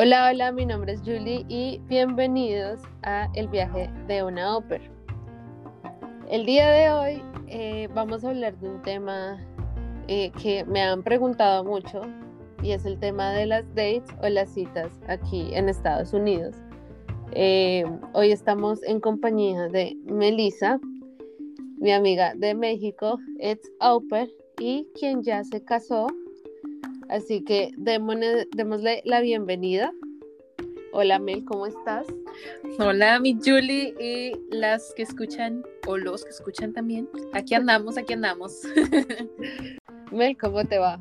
Hola, hola, mi nombre es Julie y bienvenidos a El viaje de una ópera. El día de hoy eh, vamos a hablar de un tema eh, que me han preguntado mucho y es el tema de las dates o las citas aquí en Estados Unidos. Eh, hoy estamos en compañía de Melissa, mi amiga de México, it's Oper, y quien ya se casó. Así que démosle, démosle la bienvenida. Hola Mel, ¿cómo estás? Hola mi Julie y las que escuchan o los que escuchan también. Aquí andamos, aquí andamos. Mel, ¿cómo te va?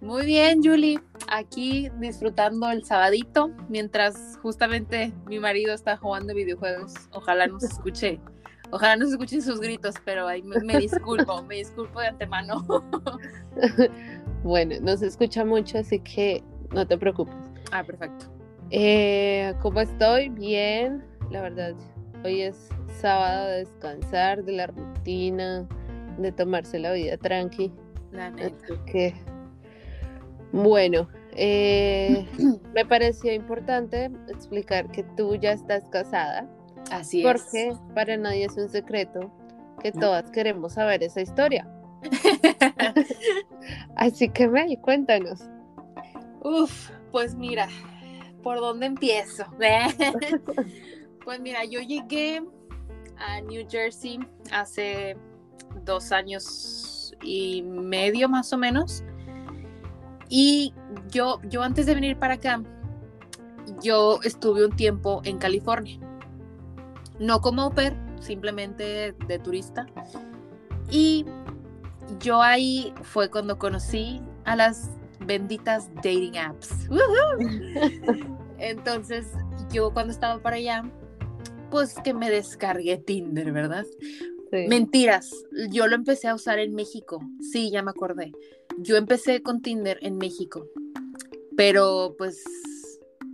Muy bien, Julie. Aquí disfrutando el sabadito mientras justamente mi marido está jugando videojuegos. Ojalá no se escuche, ojalá no se escuchen sus gritos, pero ahí me, me disculpo, me disculpo de antemano. bueno, no se escucha mucho, así que no te preocupes. Ah, perfecto. Eh, ¿Cómo estoy? Bien, la verdad. Hoy es sábado de descansar de la rutina, de tomarse la vida tranqui. La neta. Así que, bueno, eh, me pareció importante explicar que tú ya estás casada, Así porque es. para nadie es un secreto que todas queremos saber esa historia. Así que, Mel, cuéntanos. Uf, pues mira, ¿por dónde empiezo? pues mira, yo llegué a New Jersey hace dos años y medio más o menos. Y yo, yo antes de venir para acá, yo estuve un tiempo en California. No como au pair, simplemente de turista. Y yo ahí fue cuando conocí a las benditas dating apps. Entonces, yo cuando estaba para allá, pues que me descargué Tinder, ¿verdad? Sí. Mentiras, yo lo empecé a usar en México. Sí, ya me acordé. Yo empecé con Tinder en México, pero pues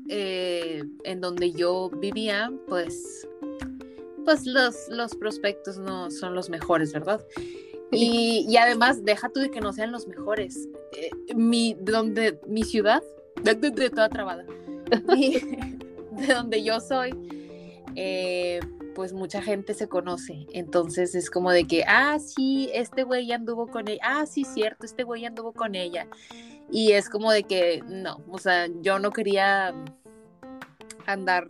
eh, en donde yo vivía, pues, pues los, los prospectos no son los mejores, ¿verdad? Y, y además, deja tú de que no sean los mejores. Eh, mi, donde, mi ciudad, de, de- de toda trabada, Mi- de donde yo soy, eh, pues mucha gente se conoce. Entonces es como de que, ah, sí, este güey ya anduvo con ella. Ah, sí, cierto, este güey ya anduvo con ella. Y es como de que, no, o sea, yo no quería andar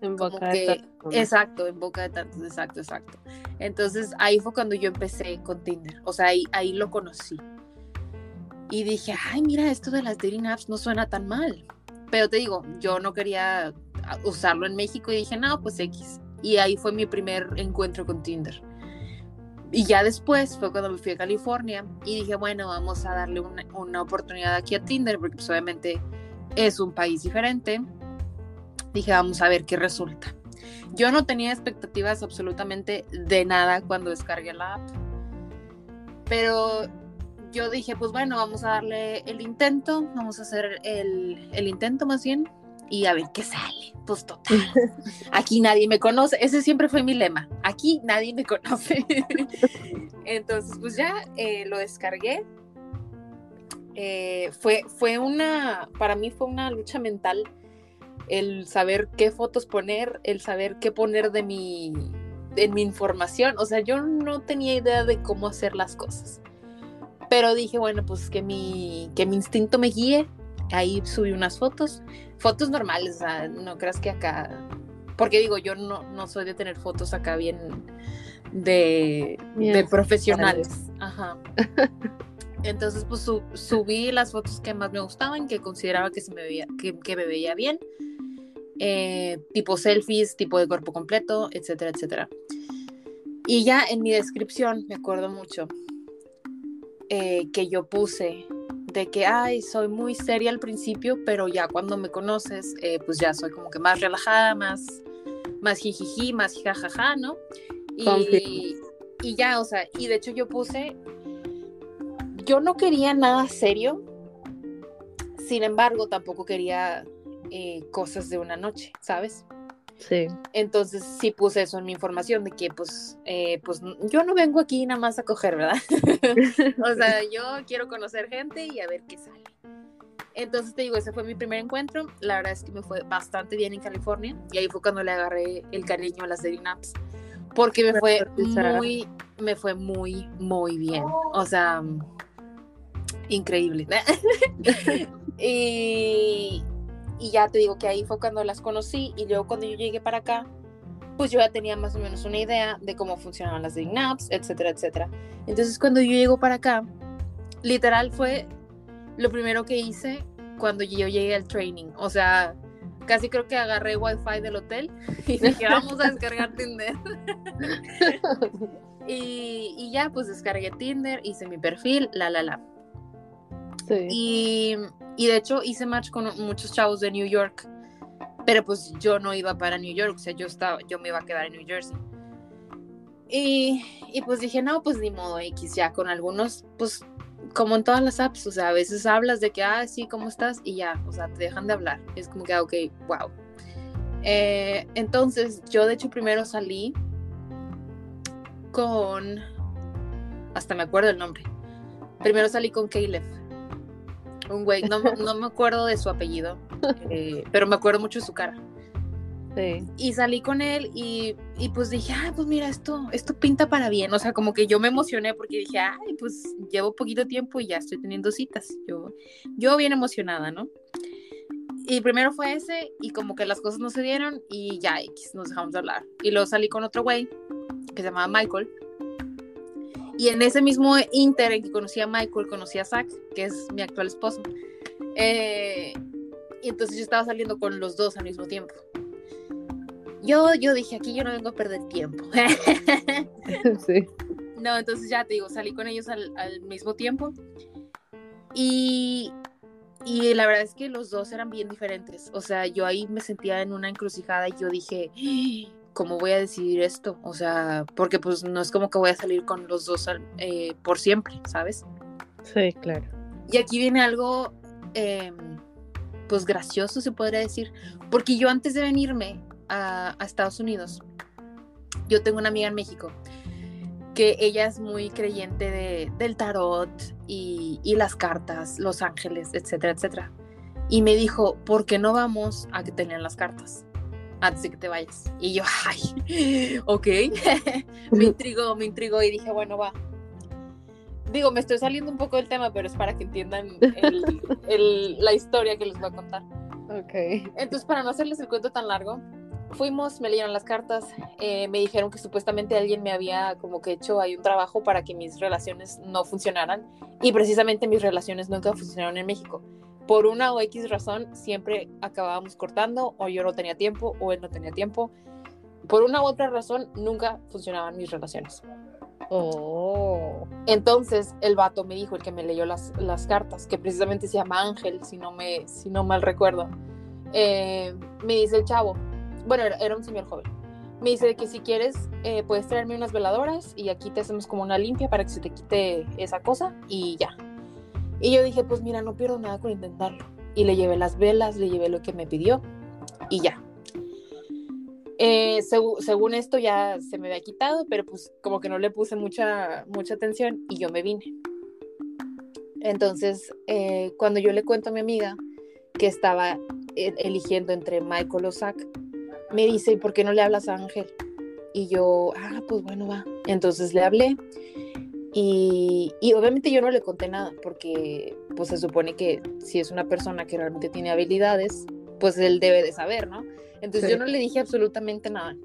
En boca de que, personas. exacto, en boca de tantos, exacto, exacto. Entonces ahí fue cuando yo empecé con Tinder, o sea, ahí, ahí lo conocí. Y dije, ay, mira, esto de las dating apps no suena tan mal. Pero te digo, yo no quería usarlo en México y dije, no, pues X. Y ahí fue mi primer encuentro con Tinder. Y ya después fue cuando me fui a California y dije, bueno, vamos a darle una, una oportunidad aquí a Tinder, porque pues, obviamente es un país diferente. Dije, vamos a ver qué resulta. Yo no tenía expectativas absolutamente de nada cuando descargué la app. Pero yo dije, pues bueno, vamos a darle el intento, vamos a hacer el, el intento más bien y a ver qué sale. Pues total, aquí nadie me conoce, ese siempre fue mi lema, aquí nadie me conoce. Entonces, pues ya eh, lo descargué. Eh, fue, fue una, para mí fue una lucha mental el saber qué fotos poner, el saber qué poner de mi, de mi información. O sea, yo no tenía idea de cómo hacer las cosas. Pero dije, bueno, pues que mi, que mi instinto me guíe. Ahí subí unas fotos, fotos normales, o sea, no creas que acá, porque digo, yo no, no soy de tener fotos acá bien de, Bien de profesionales. Ajá. Entonces, pues su- subí las fotos que más me gustaban, que consideraba que, se me, veía, que, que me veía bien. Eh, tipo selfies, tipo de cuerpo completo, etcétera, etcétera. Y ya en mi descripción, me acuerdo mucho, eh, que yo puse de que, ay, soy muy seria al principio, pero ya cuando me conoces, eh, pues ya soy como que más relajada, más, más jijiji, más jajaja, ¿no? Y, y ya, o sea, y de hecho yo puse, yo no quería nada serio, sin embargo, tampoco quería eh, cosas de una noche, ¿sabes? Sí. Entonces sí puse eso en mi información de que pues, eh, pues yo no vengo aquí nada más a coger, ¿verdad? o sea, yo quiero conocer gente y a ver qué sale. Entonces te digo, ese fue mi primer encuentro. La verdad es que me fue bastante bien en California y ahí fue cuando le agarré el cariño a las dating apps porque me fue muy, me fue muy, muy bien. O sea, increíble. y, y ya te digo que ahí fue cuando las conocí y luego cuando yo llegué para acá, pues yo ya tenía más o menos una idea de cómo funcionaban las dating apps, etcétera, etcétera. Entonces cuando yo llego para acá, literal fue lo primero que hice cuando yo llegué al training. O sea, casi creo que agarré wifi del hotel y dije, vamos a descargar Tinder. y, ya, pues descargué Tinder, hice mi perfil, la, la, la. Y, y, de hecho hice match con muchos chavos de New York, pero pues yo no iba para New York, o sea, yo, estaba, yo me iba a quedar en New Jersey. Y, y pues dije, no, pues ni modo X, ya con algunos, pues como en todas las apps, o sea, a veces hablas de que, ah, sí, ¿cómo estás? Y ya, o sea, te dejan de hablar. Es como que, ah, ok, wow. Eh, entonces, yo de hecho primero salí con, hasta me acuerdo el nombre. Primero salí con Caleb, un güey, no, no me acuerdo de su apellido, eh, pero me acuerdo mucho de su cara. Y salí con él y, y, pues dije, ay, pues mira, esto, esto pinta para bien. O sea, como que yo me emocioné porque dije, ay, pues llevo poquito tiempo y ya estoy teniendo citas. Yo, yo bien emocionada, ¿no? Y primero fue ese y como que las cosas no se dieron y ya X, nos dejamos de hablar. Y luego salí con otro güey que se llamaba Michael. Y en ese mismo inter en que conocí a Michael, conocí a Zach, que es mi actual esposo. Eh, y entonces yo estaba saliendo con los dos al mismo tiempo. Yo, yo dije, aquí yo no vengo a perder tiempo. sí. No, entonces ya te digo, salí con ellos al, mismo tiempo. Y, y la verdad es que los dos eran bien diferentes. O sea, yo ahí me sentía en una encrucijada y yo dije, ¿cómo voy a decidir esto? O sea, porque pues no es como que voy a salir con los dos eh, por siempre, ¿sabes? Sí, claro. Y aquí viene algo, em, pues gracioso, se podría decir, porque yo antes de venirme, a, Estados Unidos, yo tengo una amiga en México que ella es muy creyente de, del tarot y, las cartas, los ángeles, etcétera, etcétera. Y me dijo, ¿por qué no vamos a que tenían las cartas? Antes de que te vayas. Y yo, ay, ok. me intrigó, me intrigó y dije, bueno, va. Digo, me estoy saliendo un poco del tema, pero es para que entiendan la historia que les voy a contar. Ok. Entonces, para no hacerles el cuento tan largo, fuimos, me leyeron las cartas, eh, me dijeron que supuestamente alguien me había como que hecho ahí un trabajo para que mis relaciones no funcionaran y precisamente mis relaciones nunca funcionaron en México. Por una o X razón siempre acabábamos cortando o yo no tenía tiempo o él no tenía tiempo. Por una u otra razón nunca funcionaban mis relaciones. Oh. Entonces el vato me dijo, el que me leyó las, las cartas, que precisamente se llama Ángel, si no, me, si no mal recuerdo, eh, me dice el chavo, bueno, era, un señor joven. Me dice que si quieres, eh, puedes traerme unas veladoras y aquí te hacemos como una limpia para que se te quite esa cosa y ya. Y yo dije, pues mira, no pierdo nada con intentarlo. Y le llevé las velas, le llevé lo que me pidió y ya. Eh, según esto ya se me había quitado, pero pues como que no le puse mucha, mucha atención y yo me vine. Entonces, eh, cuando yo le cuento a mi amiga que estaba eligiendo entre Michael o Zach, me dice, ¿y por qué no le hablas a Ángel? Y yo, ah, pues bueno, va. Entonces le hablé y, y, obviamente yo no le conté nada porque pues se supone que si es una persona que realmente tiene habilidades, pues él debe de saber, ¿no? Entonces yo no le dije absolutamente nada.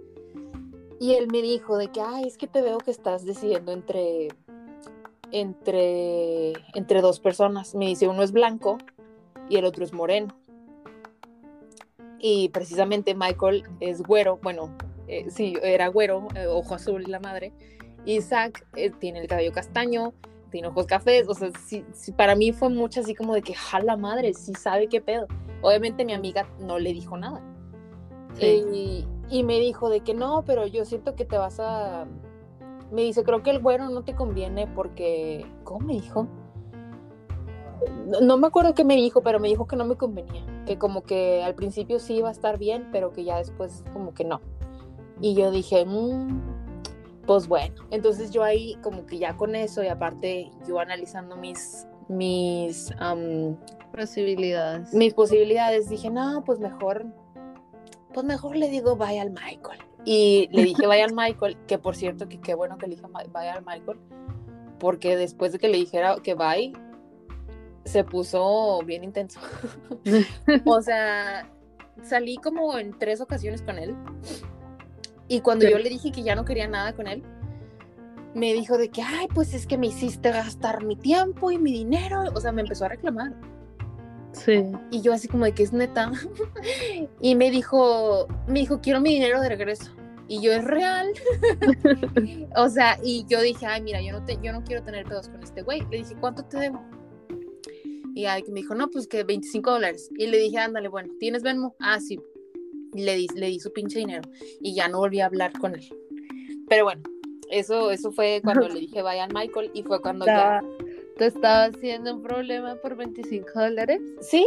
Y él me dijo de que, ay, es que te veo que estás decidiendo entre, entre, entre dos personas. Me dice, uno es blanco y el otro es moreno y precisamente Michael es güero, bueno, eh, sí, era güero, eh, ojo azul la madre, Zach eh, tiene el cabello castaño, tiene ojos cafés, o sea, sí, para mí fue mucho así como de que, jala madre, sí sabe qué pedo. Obviamente mi amiga no le dijo nada. Y, y, me dijo de que no, pero yo siento que te vas a... Me dice, creo que el güero no te conviene porque... ¿Cómo me dijo? no me acuerdo qué me dijo, pero me dijo que no me convenía, que como que al principio sí iba a estar bien, pero que ya después como que no. Y yo dije, mmm, pues bueno, entonces yo ahí como que ya con eso y aparte yo analizando mis, mis, Posibilidades. mis posibilidades. Dije, no, pues mejor, pues mejor le digo bye al Michael. Y le dije bye al Michael, que por cierto, que qué bueno que le dije bye al Michael, porque después de que le dijera que bye, se puso bien intenso. o sea, salí como en tres ocasiones con él. Y cuando Sí. yo le dije que ya no quería nada con él, me dijo de que, ay, pues es que me hiciste gastar mi tiempo y mi dinero. O sea, me empezó a reclamar. Sí. Y yo así como de que es neta. y me dijo, me dijo, quiero mi dinero de regreso. Y yo, es real. o sea, y yo dije, ay, mira, yo no, te, yo no quiero tener pedos con este güey. Le dije, ¿cuánto te debo? Y me dijo, no, pues que 25 dólares. Y le dije, ándale, bueno, ¿tienes Venmo? Ah, sí. Le di, le di su pinche dinero. Y ya no volví a hablar con él. Pero bueno, eso, eso fue cuando le dije, vaya al Michael. Y fue cuando ya... ¿Te estaba haciendo un problema por 25 dólares? Sí,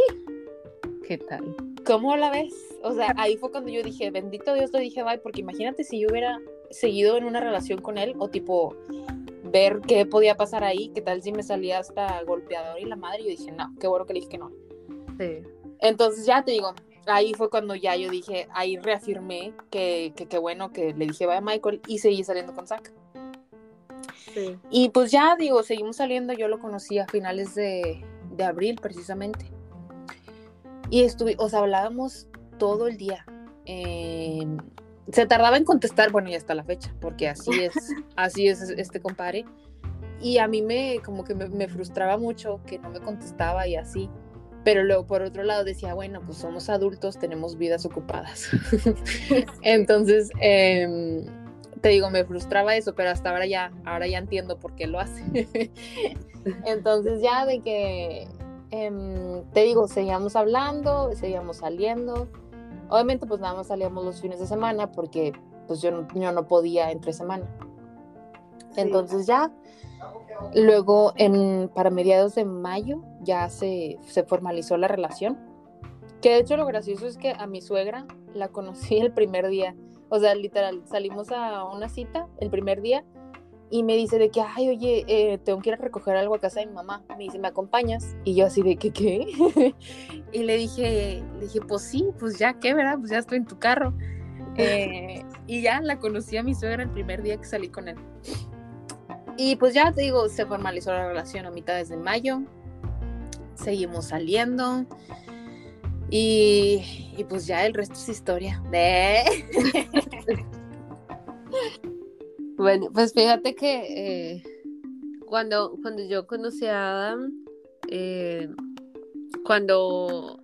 ¿Qué tal? ¿Cómo la ves? O sea, ahí fue cuando yo dije, bendito Dios, le dije bye, porque imagínate si yo hubiera seguido en una relación con él o tipo ver qué podía pasar ahí, qué tal si me salía hasta golpeador y la madre, y yo dije, no, qué bueno que le dije que no. Sí. Entonces ya te digo, ahí fue cuando ya yo dije, ahí reafirmé que que bueno que le dije bye a Michael y seguí saliendo con Zack. Sí. Y pues ya digo, seguimos saliendo, yo lo conocí a finales de, de abril precisamente. Y estuve, o sea, hablábamos todo el día. Eh, se tardaba en contestar, bueno, y hasta la fecha, porque así es, así es este compadre. Y a mí me, como que me, me frustraba mucho que no me contestaba y así. Pero luego, por otro lado, decía, bueno, pues somos adultos, tenemos vidas ocupadas. Entonces, em, te digo, me frustraba eso, pero hasta ahora ya, ahora ya entiendo por qué lo hace. Entonces ya de que, em, te digo, seguíamos hablando, seguíamos saliendo. Obviamente pues nada más salíamos los fines de semana porque pues yo no, yo no podía entre semana. Entonces ya, luego en, para mediados de mayo ya se, se formalizó la relación. Que de hecho lo gracioso es que a mi suegra la conocí el primer día. O sea, literal, salimos a una cita el primer día y me dice de que, ay, oye, eh, tengo que ir a recoger algo a casa de mi mamá. Me dice, ¿me acompañas? Y yo así de que, ¿qué? y le dije, le dije, pues sí, pues ya, ¿qué, verdad? Pues ya estoy en tu carro. Eh, y ya la conocí a mi suegra el primer día que salí con él. Y pues ya digo, se formalizó la relación a mitades de mayo. Seguimos saliendo. Y, y pues ya el resto es historia. De... Bueno, pues fíjate que eh, cuando, cuando yo conocí a Adam, eh, cuando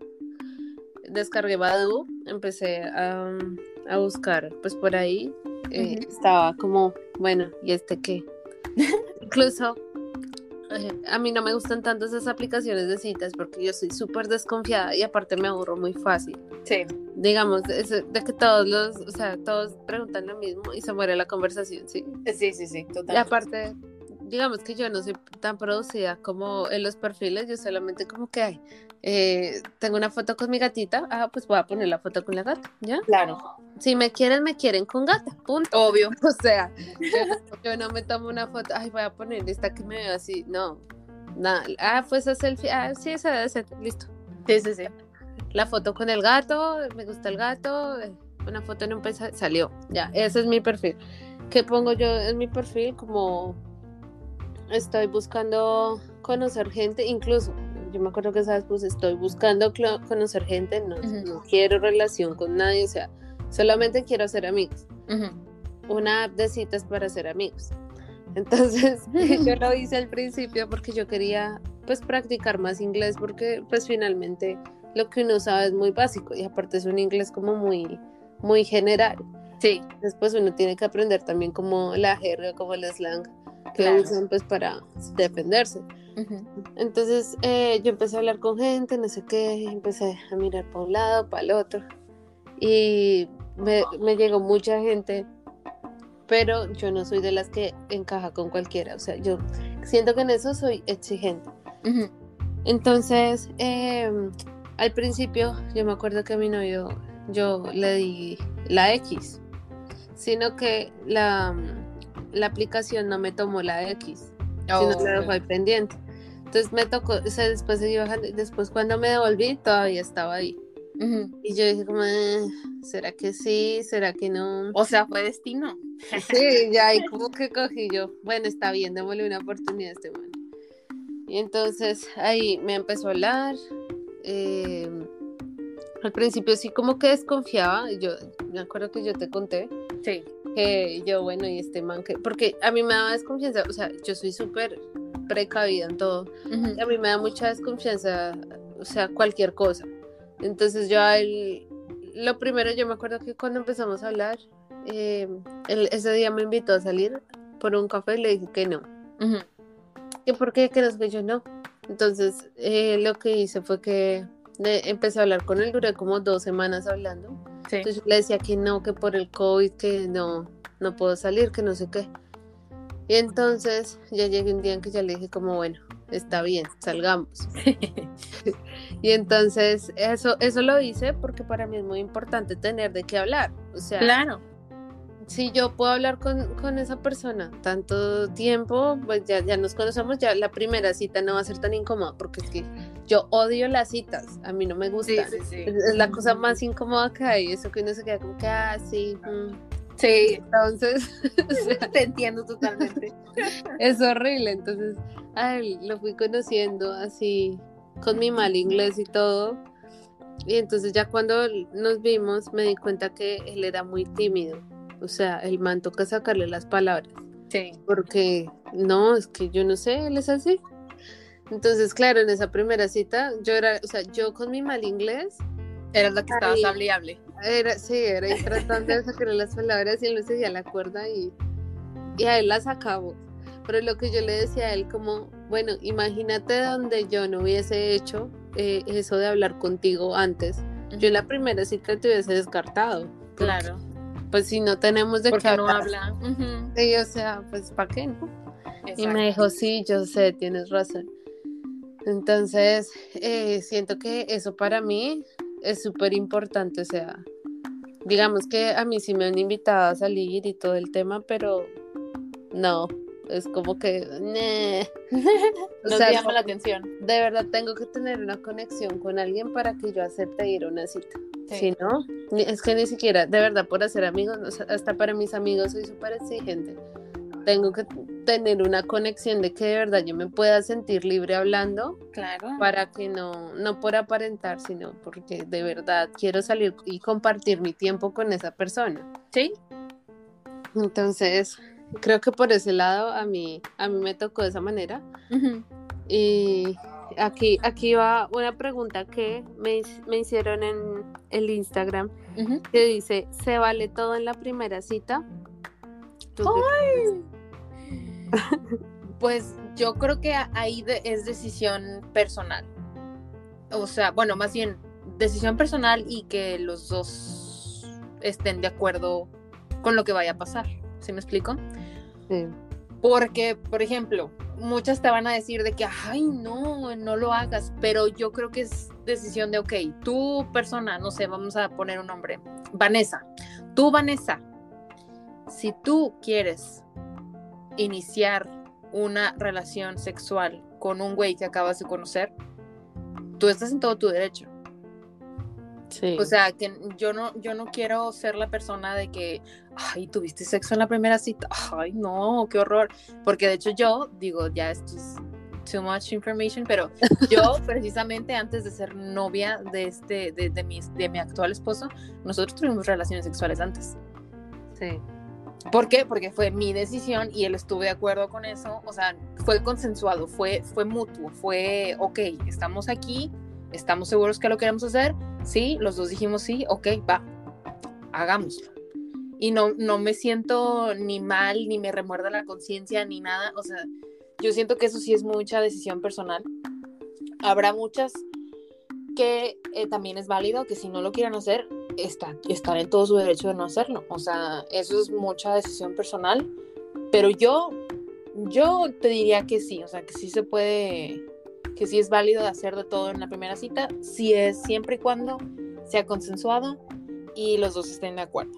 descargué Badu, empecé a, a buscar, pues por ahí eh, estaba como, bueno, ¿y este qué? Incluso a mí no me gustan tanto esas aplicaciones de citas porque yo soy súper desconfiada y aparte me aburro muy fácil Sí. digamos, de que todos los, o sea, todos preguntan lo mismo y se muere la conversación, ¿sí? Sí, sí, sí, Y total. aparte, digamos que yo no soy tan producida como en los perfiles, yo solamente como que hay, eh, tengo una foto con mi gatita, ah, pues voy a poner la foto con la gata, ¿ya? Claro. Si me quieren, me quieren con gata, punto. Obvio. O sea, yo, yo no me tomo una foto, ay, voy a poner esta que me veo así, no, nada, ah, pues esa selfie, ah, sí, esa debe ser, listo. Sí, sí, sí. la foto con el gato, me gusta el gato, eh, una foto en un paisaje, salió, ya, ese es mi perfil. ¿Qué pongo yo en mi perfil? Como estoy buscando conocer gente, incluso, yo me acuerdo que sabes, pues estoy buscando conocer gente, no quiero relación con nadie, o sea, solamente quiero hacer amigos. Una app de citas para hacer amigos. Entonces, yo lo hice al principio porque yo quería pues practicar más inglés porque pues finalmente lo que uno sabe es muy básico y aparte es un inglés como muy muy general. Sí. Después uno tiene que aprender también como la jerga, como el slang que Claro. usan pues para defenderse. Entonces eh, yo empecé a hablar con gente, no sé qué, empecé a mirar para un lado, para el otro. Y me, me llegó mucha gente, pero yo no soy de las que encaja con cualquiera. O sea, yo siento que en eso soy exigente. Entonces, eh, al principio yo me acuerdo que a mi novio yo le di la X, sino que la, la aplicación no me tomó la X, sino Oh, la dejó ahí pendiente. Entonces me tocó, o sea, después seguí bajando, y después cuando me devolví todavía estaba ahí. Y yo dije como, eh, ¿será que sí? ¿Será que no? O sea, fue destino. Sí, ya ahí como que cogí yo, bueno, está bien, démosle una oportunidad a este man. Y entonces ahí me empezó a hablar. eh, al principio sí como que desconfiaba, yo me acuerdo que yo te conté Sí. que yo, bueno, y este man que, porque a mí me daba desconfianza, o sea, yo soy súper precavida en todo, a mí me da mucha desconfianza, o sea, cualquier cosa. Entonces yo a él, lo primero, yo me acuerdo que cuando empezamos a hablar, eh, él ese día me invitó a salir por un café y le dije que no. ¿Y por qué? Que no que yo no. Entonces eh, lo que hice fue que le- empecé a hablar con él, duré como dos semanas hablando. Sí. Entonces yo le decía que no, que por el COVID, que no, no puedo salir, que no sé qué. Y entonces ya llegué un día en que ya le dije como, bueno, está bien, salgamos. Y entonces eso, eso lo hice porque para mí es muy importante tener de qué hablar. O sea, Claro. Si yo puedo hablar con, con esa persona tanto tiempo, pues ya, ya nos conocemos, ya la primera cita no va a ser tan incómoda porque es que yo odio las citas, a mí no me gusta. sí, sí. Es, es la cosa más incómoda que hay, eso que uno se queda como que, ah, sí. mm". Sí, Entonces, o sea, te entiendo totalmente. es horrible. Entonces, a él lo fui conociendo así, con mi mal inglés y todo. Y entonces ya cuando nos vimos me di cuenta que él era muy tímido. O sea, el man toca sacarle las palabras. Sí. Porque no, es que yo no sé, él es así. Entonces, claro, en esa primera cita, yo era, o sea, yo con mi mal inglés, Eras la que estabas Ay. hable y hable. era, sí, era ahí tratando de sacarle las palabras y él no seguía la cuerda y, y a él las acabó. Pero lo que yo le decía a él como, bueno, imagínate donde yo no hubiese hecho eh, eso de hablar contigo antes. Yo en la primera cita te hubiese descartado. Claro. Pues si no tenemos de qué no habla. Sí, o sea, pues ¿para qué no? Y me dijo, sí, yo sé, tienes razón. Entonces, eh, siento que eso para mí es súper importante. O sea, digamos que a mí sí me han invitado a salir y todo el tema, pero no, es como que, "Neh". o Nos sea, llama la atención. de verdad tengo que tener una conexión con alguien para que yo acepte ir a una cita. Sí. Si no, es que ni siquiera, de verdad, por hacer amigos, o sea, hasta para mis amigos soy súper exigente. Tengo que tener una conexión de que de verdad yo me pueda sentir libre hablando Claro. para que no, no por aparentar, sino porque de verdad quiero salir y compartir mi tiempo con esa persona. Sí. Entonces, creo que por ese lado a mí, a mí me tocó de esa manera. Y aquí, aquí va una pregunta que me, me hicieron en el Instagram que dice, ¿se vale todo en la primera cita? ¿Tú qué Pues yo creo que ahí de- es decisión personal. O sea, bueno, más bien decisión personal y que los dos estén de acuerdo con lo que vaya a pasar. ¿Sí me explico? Porque, por ejemplo, muchas te van a decir de que, ay, no, no lo hagas, pero yo creo que es decisión de, ok, tú persona, no sé, vamos a poner un nombre, Vanessa, tú Vanessa, si tú quieres iniciar una relación sexual con un güey que acabas de conocer, tú estás en todo tu derecho. Sí. O sea, que yo no, yo no quiero ser la persona de que, ay, tuviste sexo en la primera cita. Ay, no, qué horror. Porque de hecho yo, digo, ya esto es too much information, pero yo precisamente antes de ser novia de este, de, de mi, de mi actual esposo, nosotros tuvimos relaciones sexuales antes. sí. ¿Por qué? Porque fue mi decisión y él estuvo de acuerdo con eso. O sea, fue consensuado, fue, fue mutuo, fue, ok, estamos aquí, estamos seguros que lo queremos hacer. Sí, los dos dijimos sí, ok, va, hagámoslo. Y no, no me siento ni mal, ni me remuerda la conciencia, ni nada. O sea, yo siento que eso sí es mucha decisión personal. Habrá muchas que eh, también es válido, que si no lo quieren hacer, está, están en todo su derecho de no hacerlo. O sea, eso es mucha decisión personal. Pero yo, yo te diría que sí, o sea, que sí se puede, que sí es válido hacer de todo en la primera cita, si es siempre y cuando sea consensuado y los dos estén de acuerdo.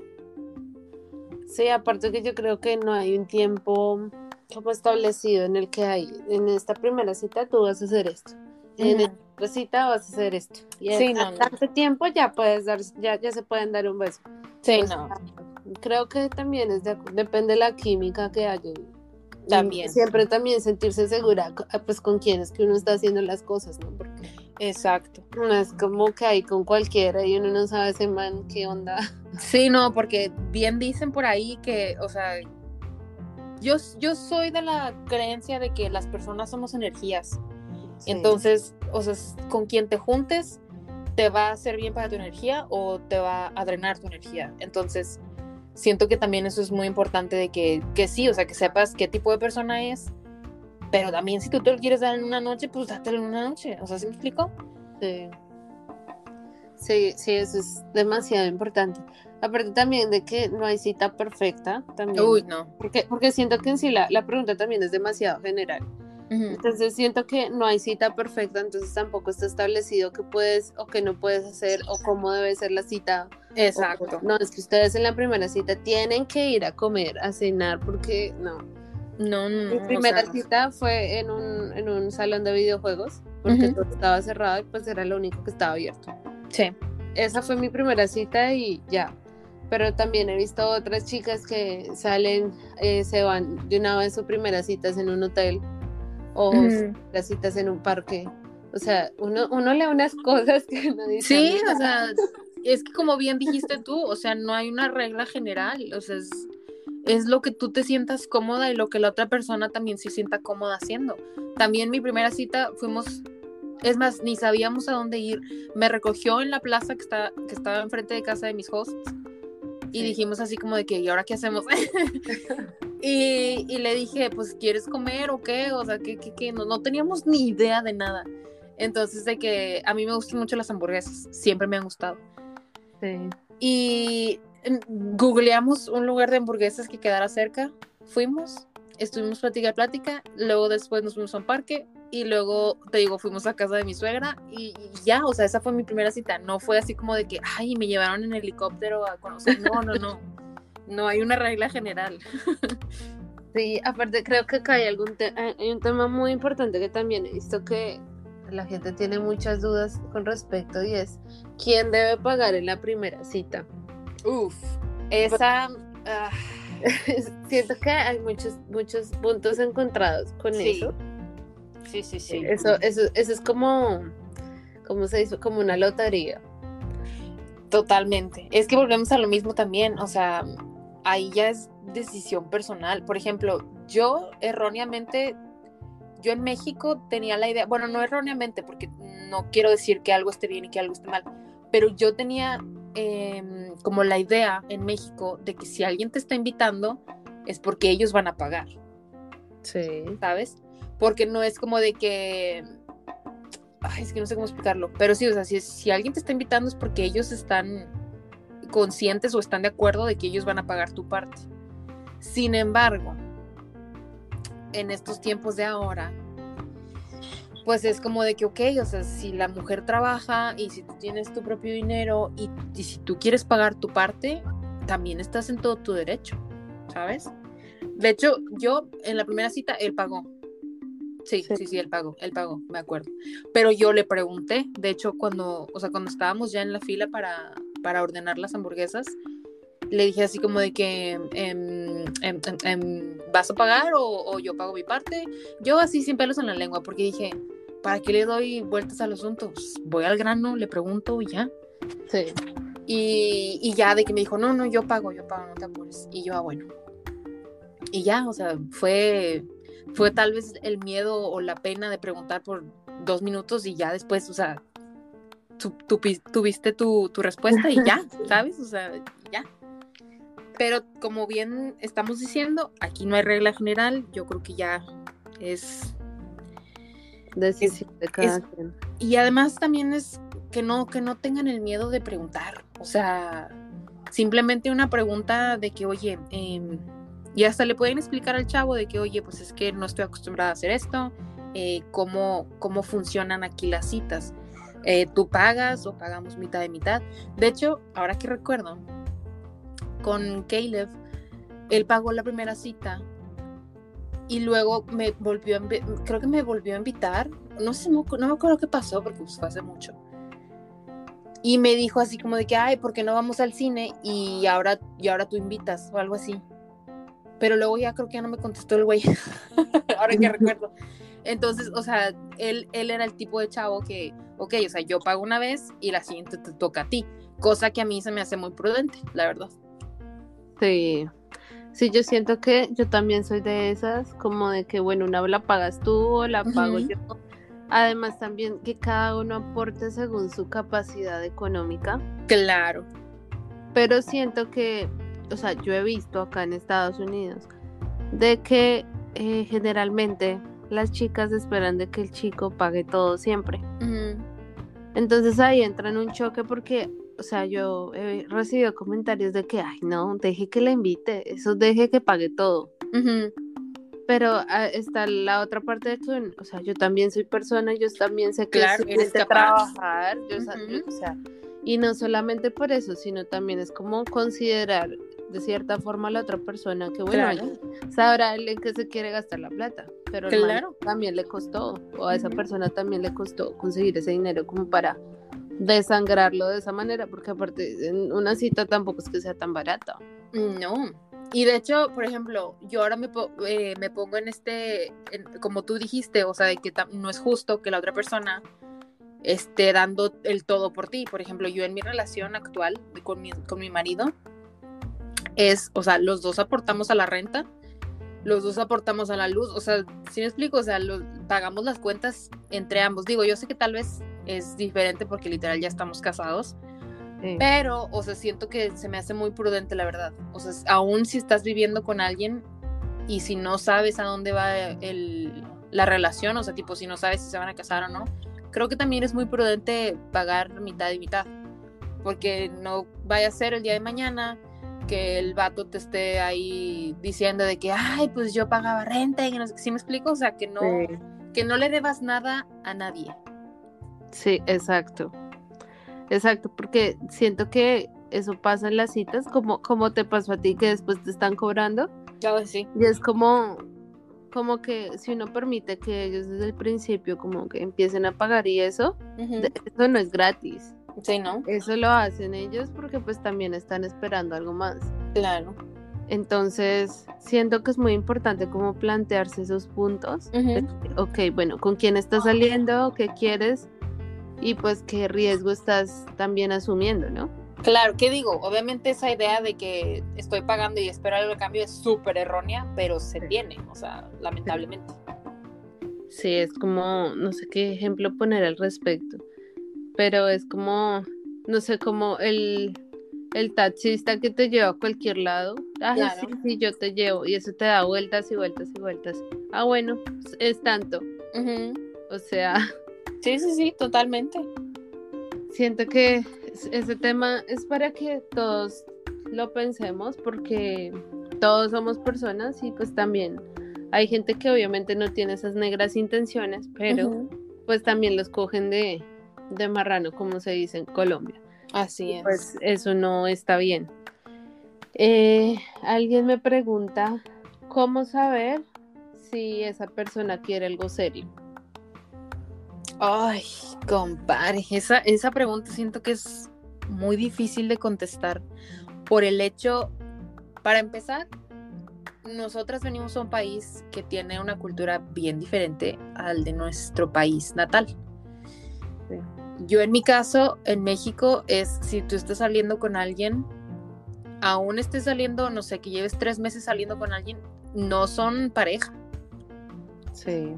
Sí, aparte que yo creo que no hay un tiempo como establecido en el que hay, en esta primera cita tú vas a hacer esto, en esta otra cita vas a hacer esto. Y Sí, en no, no. tanto tiempo ya puedes dar, ya, ya se pueden dar un beso. Sí, O sea, creo que también es de- depende de la química que Y También. Siempre también sentirse segura, ah, pues con quién es que uno está haciendo las cosas, ¿no? Porque Exacto. no es como que hay con cualquiera y uno no sabe ese man qué onda. Sí, no, porque bien dicen por ahí que, o sea, yo, yo soy de la creencia de que las personas somos energías. Sí. Entonces, o sea, con quien te juntes, te va a hacer bien para tu energía o te va a drenar tu energía. Entonces, siento que también eso es muy importante de que, que sí, o sea, que sepas qué tipo de persona es. Pero también si tú te lo quieres dar en una noche, pues dátelo en una noche. O sea, ¿sí me explico? Sí. Sí, sí, eso es demasiado importante. Aparte también de que no hay cita perfecta, también. Uy, no. Porque, porque siento que en sí la, la pregunta también es demasiado general. Entonces siento que no hay cita perfecta, entonces tampoco está establecido qué puedes o qué no puedes hacer o cómo debe ser la cita. Exacto. O- no, es que ustedes en la primera cita tienen que ir a comer, a cenar, porque no. No, no, Mi no, o primera sea, cita fue en un, en un salón de videojuegos, porque Ujú. todo estaba cerrado y pues era lo único que estaba abierto. Sí. Esa fue mi primera cita y ya. Pero también he visto otras chicas que salen, eh, se van de una vez su primera citas en un hotel o las citas en un parque. O sea, uno, uno lee unas cosas que uno dice. Sí, o sea, es que como bien dijiste tú, o sea, no hay una regla general, o sea, es, es lo que tú te sientas cómoda y lo que la otra persona también se sienta cómoda haciendo. También mi primera cita fuimos, es más, ni sabíamos a dónde ir. Me recogió en la plaza que, está, que estaba enfrente de casa de mis hosts y Sí. dijimos así como de que, ¿y ahora qué hacemos? y, y le dije, pues, ¿quieres comer o qué? O sea, ¿qué, qué, qué? No, no teníamos ni idea de nada. Entonces, de que a mí me gustan mucho las hamburguesas, siempre me han gustado. Sí. Y googleamos un lugar de hamburguesas que quedara cerca, fuimos, estuvimos plática plática, luego después nos fuimos a un parque y luego, te digo, fuimos a casa de mi suegra y, y ya, o sea, esa fue mi primera cita, no fue así como de que, ay, me llevaron en helicóptero a conocer, no, no, no, no hay una regla general. Sí, aparte creo que acá hay algún te- hay hay un tema muy importante que también he visto que la gente tiene muchas dudas con respecto y es quién debe pagar en la primera cita. Uf, esa... ah, Siento que hay muchos muchos puntos encontrados con Sí, eso. Sí, sí, sí. Eso, eso, eso es como, como se dice, como una lotería. Totalmente. Es que volvemos a lo mismo también, o sea, ahí ya es decisión personal. Por ejemplo, yo erróneamente, yo en México tenía la idea, bueno, no erróneamente, porque no quiero decir que algo esté bien y que algo esté mal, pero yo tenía em, como la idea en México de que si alguien te está invitando es porque ellos van a pagar. Sí. ¿sabes? Porque no es como de que. Ay, es que no sé cómo explicarlo. Pero sí, o sea, si, si alguien te está invitando es porque ellos están conscientes o están de acuerdo de que ellos van a pagar tu parte. Sin embargo, en estos tiempos de ahora, pues es como de que, ok, o sea, si la mujer trabaja y si tú tienes tu propio dinero y, y si tú quieres pagar tu parte, también estás en todo tu derecho, ¿sabes? De hecho, yo en la primera cita, él pagó. Sí, Sí. sí, sí, él pagó, él pagó, me acuerdo. Pero yo le pregunté, de hecho, cuando, o sea, cuando estábamos ya en la fila para, para ordenar las hamburguesas, le dije así como de que, em, em, em, ¿vas a pagar o, o yo pago mi parte? Yo así sin pelos en la lengua, porque dije, ¿para qué le doy vueltas al asunto? Pues, voy al grano, le pregunto y ya. Sí. Y, y ya de que me dijo, no, no, yo pago, yo pago, no te apures. Y yo, ah, bueno. Y ya, o sea, fue, fue tal vez el miedo o la pena de preguntar por dos minutos y ya después, o sea, tu- tu- tuviste tu, tu respuesta y ya, ¿sabes? O sea, ya. Pero como bien estamos diciendo, aquí no hay regla general, yo creo que ya es Decisión de cada es- quien. y además también es que no, que no tengan el miedo de preguntar. O sea, simplemente una pregunta de que, oye, em, y hasta le pueden explicar al chavo de que, oye, pues es que no estoy acostumbrada a hacer esto, eh, cómo, cómo funcionan aquí las citas. Eh, ¿Tú pagas o pagamos mitad de mitad? De hecho, ahora que recuerdo, con Caleb, él pagó la primera cita y luego me volvió, creo que me volvió a invitar, no sé, no, me acuerdo qué pasó porque pues, fue hace mucho. Y me dijo así como de que, ay, ¿por qué no vamos al cine? Y ahora, y ahora tú invitas o algo así. Pero luego ya creo que ya no me contestó el güey. ahora que recuerdo. Entonces, o sea, él, él era el tipo de chavo que, ok, o sea, yo pago una vez y la siguiente te toca a ti. Cosa que a mí se me hace muy prudente, la verdad. Sí. Sí, yo siento que yo también soy de esas, como de que, bueno, una la pagas tú o la pago yo. Además, también que cada uno aporte según su capacidad económica. Claro. Pero siento que, o sea, yo he visto acá en Estados Unidos de que eh, generalmente las chicas esperan de que el chico pague todo siempre. Entonces ahí entra en un choque porque o sea, yo he recibido comentarios de que, ay, no, deje que le invite, eso deje que pague todo. Pero ah, está la otra parte de que, o sea, yo también soy persona, yo también sé que claro, es trabajar, yo, o sea, y no solamente por eso, sino también es como considerar de cierta forma a la otra persona que, bueno, sabrá en qué se quiere gastar la plata, pero claro. también le costó, o a esa persona también le costó conseguir ese dinero como para desangrarlo de esa manera, porque aparte en una cita tampoco es que sea tan barata. No. Y de hecho, por ejemplo, yo ahora me, eh, me pongo en este, como tú dijiste, o sea, de que no es justo que la otra persona esté dando el todo por ti. Por ejemplo, yo en mi relación actual con mi, con mi marido, es, o sea, los dos aportamos a la renta, los dos aportamos a la luz, o sea, si me explico, o sea, pagamos las cuentas entre ambos. Digo, yo sé que tal vez es diferente porque literal ya estamos casados. Pero, o sea, siento que se me hace muy prudente, la verdad. O sea, aún si estás viviendo con alguien y si no sabes a dónde va el, la relación, o sea, tipo, si no sabes si se van a casar o no, creo que también es muy prudente pagar mitad y mitad. Porque no vaya a ser el día de mañana que el vato te esté ahí diciendo de que, ay, pues yo pagaba renta y no sé, ¿sí me explico? O sea, que no, que no le debas nada a nadie. Sí, exacto. Exacto, porque siento que eso pasa en las citas, como, como te pasó a ti que después te están cobrando. Ya, sí. Y es como, como que si uno permite que ellos desde el principio como que empiecen a pagar y eso, eso no es gratis. Sí, ¿no? Eso lo hacen ellos porque pues también están esperando algo más. Claro. Entonces, siento que es muy importante como plantearse esos puntos. Ok, bueno, ¿con quién estás saliendo? ¿Qué quieres? y pues qué riesgo estás también asumiendo, ¿no? Claro, ¿qué digo? Obviamente esa idea de que estoy pagando y espero algo de cambio es súper errónea, pero se tiene, o sea, lamentablemente. Sí, es como, no sé qué ejemplo poner al respecto, pero es como, no sé, como el, el taxista que te lleva a cualquier lado. Ah, sí, sí, yo te llevo, y eso te da vueltas y vueltas y vueltas. Ah, bueno, es tanto. O sea, Sí, sí, sí, totalmente. Siento que ese tema es para que todos lo pensemos porque todos somos personas y pues también hay gente que obviamente no tiene esas negras intenciones, pero pues también los cogen de, de marrano, como se dice en Colombia. Así es. Pues eso no está bien. Eh, alguien me pregunta, ¿cómo saber si esa persona quiere algo serio? Ay, compadre, esa, esa pregunta siento que es muy difícil de contestar por el hecho, para empezar, nosotras venimos a un país que tiene una cultura bien diferente al de nuestro país natal. Yo en mi caso, en México, es si tú estás saliendo con alguien, aún estés saliendo, no sé, que lleves tres meses saliendo con alguien, no son pareja.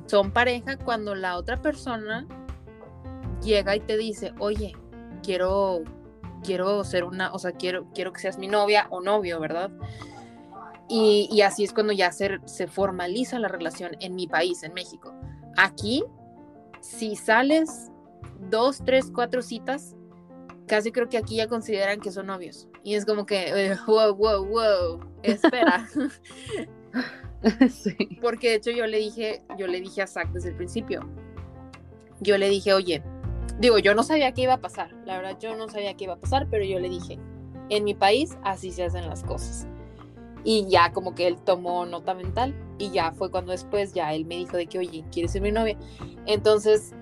Son pareja cuando la otra persona llega y te dice, oye, quiero, quiero ser una, o sea, quiero, quiero que seas mi novia o novio, ¿verdad? Y, así es cuando ya se, se formaliza la relación en mi país, en México. Aquí, si sales dos, tres, cuatro citas, casi creo que aquí ya consideran que son novios. Y es como que, eh, wow, wow, wow, espera. Porque de hecho yo le dije, yo le dije a Zach desde el principio, yo le dije, oye, digo, yo no sabía qué iba a pasar, la verdad yo no sabía qué iba a pasar, pero yo le dije, en mi país así se hacen las cosas. Y ya como que él tomó nota mental y ya fue cuando después ya él me dijo de que, oye, ¿quieres ser mi novia? Entonces,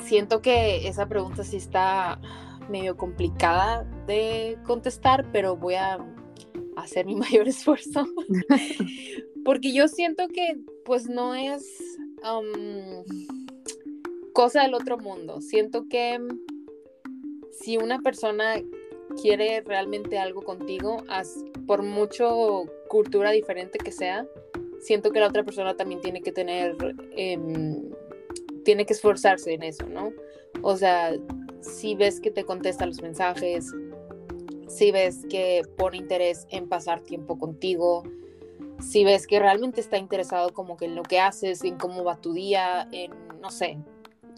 siento que esa pregunta sí está medio complicada de contestar, pero voy a hacer mi mayor esfuerzo. Porque yo siento que pues no es um, cosa del otro mundo. Siento que si una persona quiere realmente algo contigo, por mucho cultura diferente que sea, siento que la otra persona también tiene que tener, em, tiene que esforzarse en eso, ¿no? O sea, si ves que te contesta los mensajes, si ves que pone interés en pasar tiempo contigo, si ves que realmente está interesado como que en lo que haces, en cómo va tu día, en, no sé,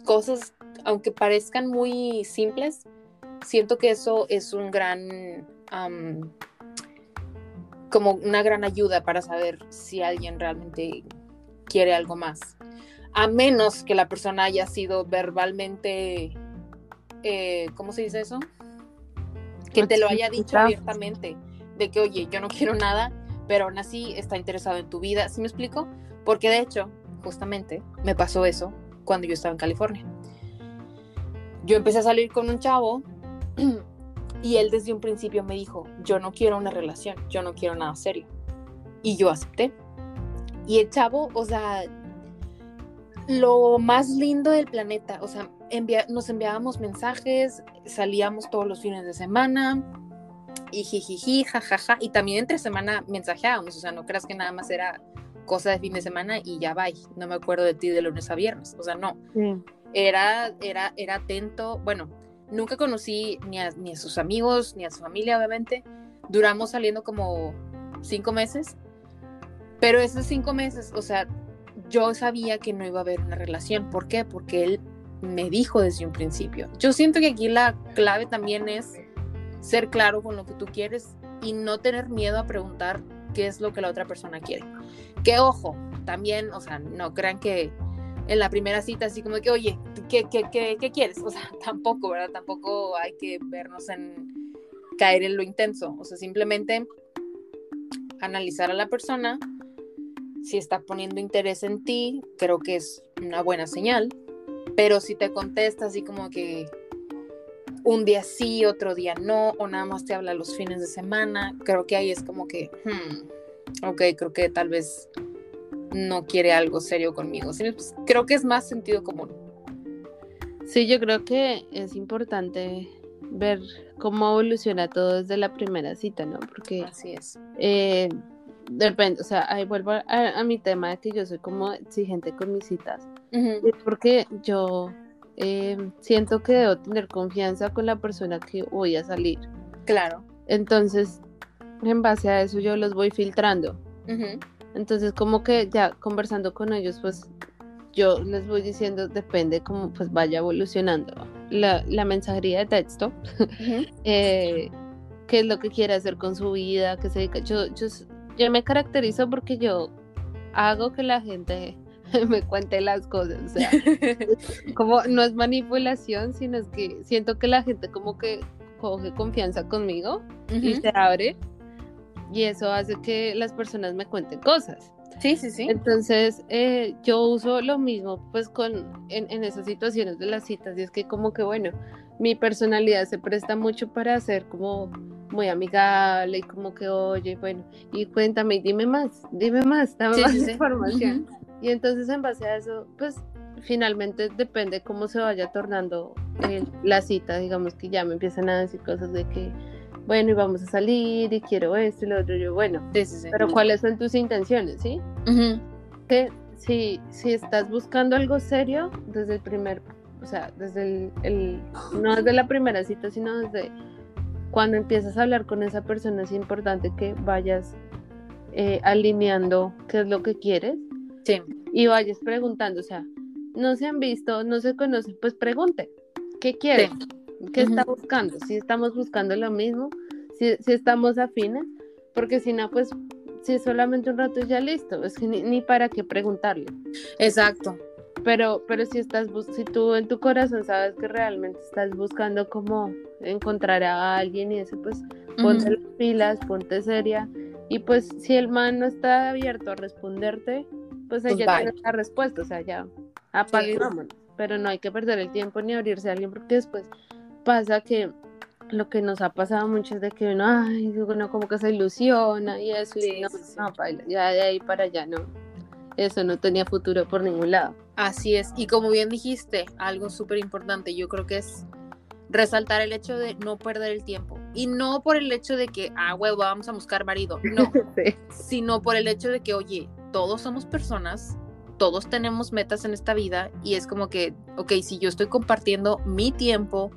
cosas, aunque parezcan muy simples, siento que eso es un gran, como una gran ayuda para saber si alguien realmente quiere algo más. A menos que la persona haya sido verbalmente, eh, ¿cómo se dice eso? Que te lo haya dicho abiertamente, de que, oye, yo no quiero nada, pero aún así está interesado en tu vida. ¿Sí me explico? Porque de hecho, justamente, me pasó eso cuando yo estaba en California. Yo empecé a salir con un chavo y él desde un principio me dijo, yo no quiero una relación, yo no quiero nada serio. Y yo acepté. Y el chavo, o sea, lo más lindo del planeta, o sea, nos enviábamos mensajes, salíamos todos los fines de semana, y jijiji, jajaja, y también entre semana mensajeábamos, o sea, no creas que nada más era cosa de fin de semana y ya va, no me acuerdo de ti de lunes a viernes, o sea, no. Era, era, era atento, bueno, nunca conocí ni a, ni a sus amigos, ni a su familia, obviamente. Duramos saliendo como cinco meses, pero esos cinco meses, o sea, yo sabía que no iba a haber una relación. ¿Por qué? Porque él me dijo desde un principio. Yo siento que aquí la clave también es ser claro con lo que tú quieres y no tener miedo a preguntar qué es lo que la otra persona quiere. Que ojo, también, o sea, no crean que en la primera cita así como que, oye, ¿qué, qué, qué, qué quieres? O sea, tampoco, ¿verdad? Tampoco hay que vernos en caer en lo intenso. O sea, simplemente analizar a la persona. Si está poniendo interés en ti, creo que es una buena señal. Pero si te contesta así como que un día sí, otro día no, o nada más te habla los fines de semana, creo que ahí es como que, hmm, ok, creo que tal vez no quiere algo serio conmigo. Pues, creo que es más sentido común. Sí, yo creo que es importante ver cómo evoluciona todo desde la primera cita, ¿no? Porque así es. Eh, depende, o sea, ahí vuelvo a, mi tema de que yo soy como exigente con mis citas. Es porque yo eh, siento que debo tener confianza con la persona que voy a salir. Claro. Entonces, en base a eso yo los voy filtrando. Entonces, como que ya conversando con ellos, pues yo les voy diciendo, depende cómo pues vaya evolucionando la, mensajería de texto, eh, qué es lo que quiere hacer con su vida, que se Yo, yo, yo me caracterizo porque yo hago que la gente me cuente las cosas. O sea, como no es manipulación, sino es que siento que la gente como que coge confianza conmigo y se abre. Y eso hace que las personas me cuenten cosas. Sí, sí, sí. Entonces, eh, yo uso lo mismo pues con en, en, esas situaciones de las citas y es que como que bueno, mi personalidad se presta mucho para ser como muy amigable y como que oye, bueno, y cuéntame y dime más, dime más, dame más información. Y entonces en base a eso, pues finalmente depende cómo se vaya tornando eh, la cita, digamos que ya me empiezan a decir cosas de que, bueno, y vamos a salir y quiero esto y lo otro, yo, bueno, pero ¿cuáles son tus intenciones, sí? Que si, si estás buscando algo serio desde el primer, o sea, desde el, no desde la primera cita, sino desde cuando empiezas a hablar con esa persona, es importante que vayas eh, alineando qué es lo que quieres Sí. Y vayas preguntando, o sea, no se han visto, no se conocen, pues pregunte, ¿qué quiere? ¿Qué está buscando? Si estamos buscando lo mismo, si, si, estamos afines, porque si no, pues si es solamente un rato ya listo, es que ni, para qué preguntarle. Exacto. Pero, pero si estás, si tú en tu corazón sabes que realmente estás buscando como encontrar a alguien y eso, pues ponte las pilas, ponte seria Y pues si el man no está abierto a responderte, pues, Pues ella bye. tiene la respuesta, o sea, ya Sí. vámonos. Pero no hay que perder el tiempo ni abrirse a alguien porque después pasa que lo que nos ha pasado mucho es de que uno, ay, uno como que se ilusiona y eso, Sí, y no, sí, sí. no, baila, ya de ahí para allá no. Eso no tenía futuro por ningún lado. Así es. Y como bien dijiste, algo súper importante, yo creo que es resaltar el hecho de no perder el tiempo. Y no por el hecho de que, ah, huevo, vamos a buscar marido. No, Sí. sino por el hecho de que, oye, todos somos personas, todos tenemos metas en esta vida y es como que, ok, si yo estoy compartiendo mi tiempo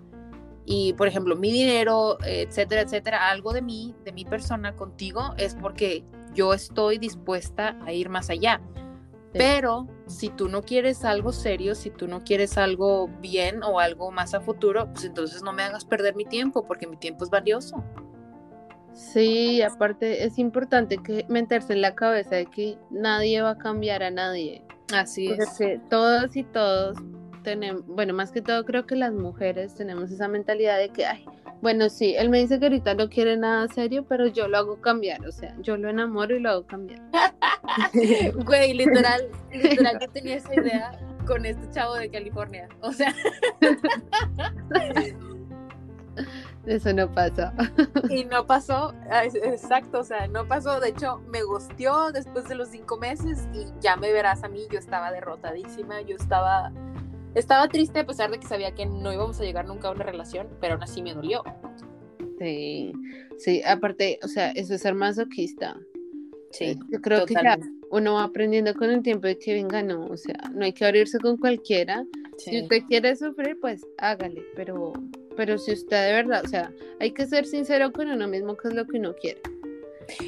y, por ejemplo, mi dinero, etcétera, etcétera, algo de mí, de mi persona contigo, es porque yo estoy dispuesta a ir más allá. Pero si tú no quieres algo serio, si tú no quieres algo bien o algo más a futuro, pues entonces no me hagas perder mi tiempo porque mi tiempo es valioso. Sí, aparte es importante que meterse en la cabeza de que nadie va a cambiar a nadie. Así es. Porque todos y todos tenemos, bueno, más que todo creo que las mujeres tenemos esa mentalidad de que, ay, bueno, sí, él me dice que ahorita no quiere nada serio, pero yo lo hago cambiar, o sea, yo lo enamoro y lo hago cambiar. Güey, literal, literal, yo tenía esa idea con este chavo de California. O sea, Eso no pasa. y no pasó, ah, exacto, o sea, no pasó. De hecho, me gusteó después de los cinco meses y ya me verás a mí, yo estaba derrotadísima, yo estaba, estaba triste a pesar de que sabía que no íbamos a llegar nunca a una relación, pero aún así me dolió. Sí, sí, aparte, o sea, eso es ser masoquista. Sí, Yo creo que ya uno va aprendiendo con el tiempo de que venga, no, o sea, no hay que abrirse con cualquiera. Si usted quiere sufrir, pues hágale, pero, pero si usted de verdad, o sea, hay que ser sincero con uno mismo, que es lo que uno quiere.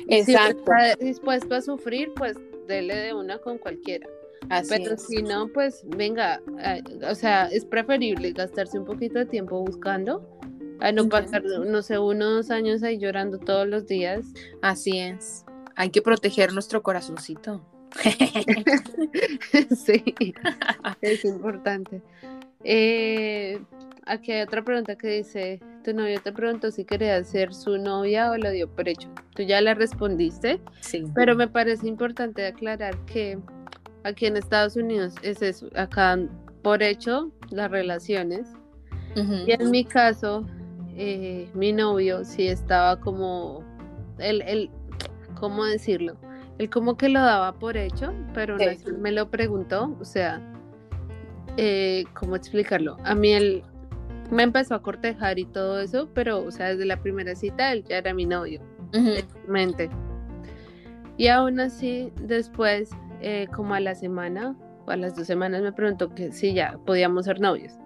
Y Si Exacto, está dispuesto a sufrir, pues dele de una con cualquiera. Así Pero es. si no, pues venga, eh, o sea, es preferible gastarse un poquito de tiempo buscando a no pasar, no sé, unos años ahí llorando todos los días. Así es. Hay que proteger nuestro corazoncito. sí, es importante. Eh, aquí hay otra pregunta que dice, tu novio te preguntó si quería ser su novia o lo dio por hecho. Tú ya le respondiste, Sí. pero me parece importante aclarar que aquí en Estados Unidos es eso, acá por hecho las relaciones. Y en mi caso, eh, mi novio sí estaba como, él, él, ¿cómo decirlo? Él como que lo daba por hecho, pero Sí. me lo preguntó, o sea, eh, ¿cómo explicarlo? A mí él me empezó a cortejar y todo eso, pero, o sea, desde la primera cita él ya era mi novio, mente. Y aún así, después, eh, como a la semana o a las dos semanas, me preguntó que si ya podíamos ser novios.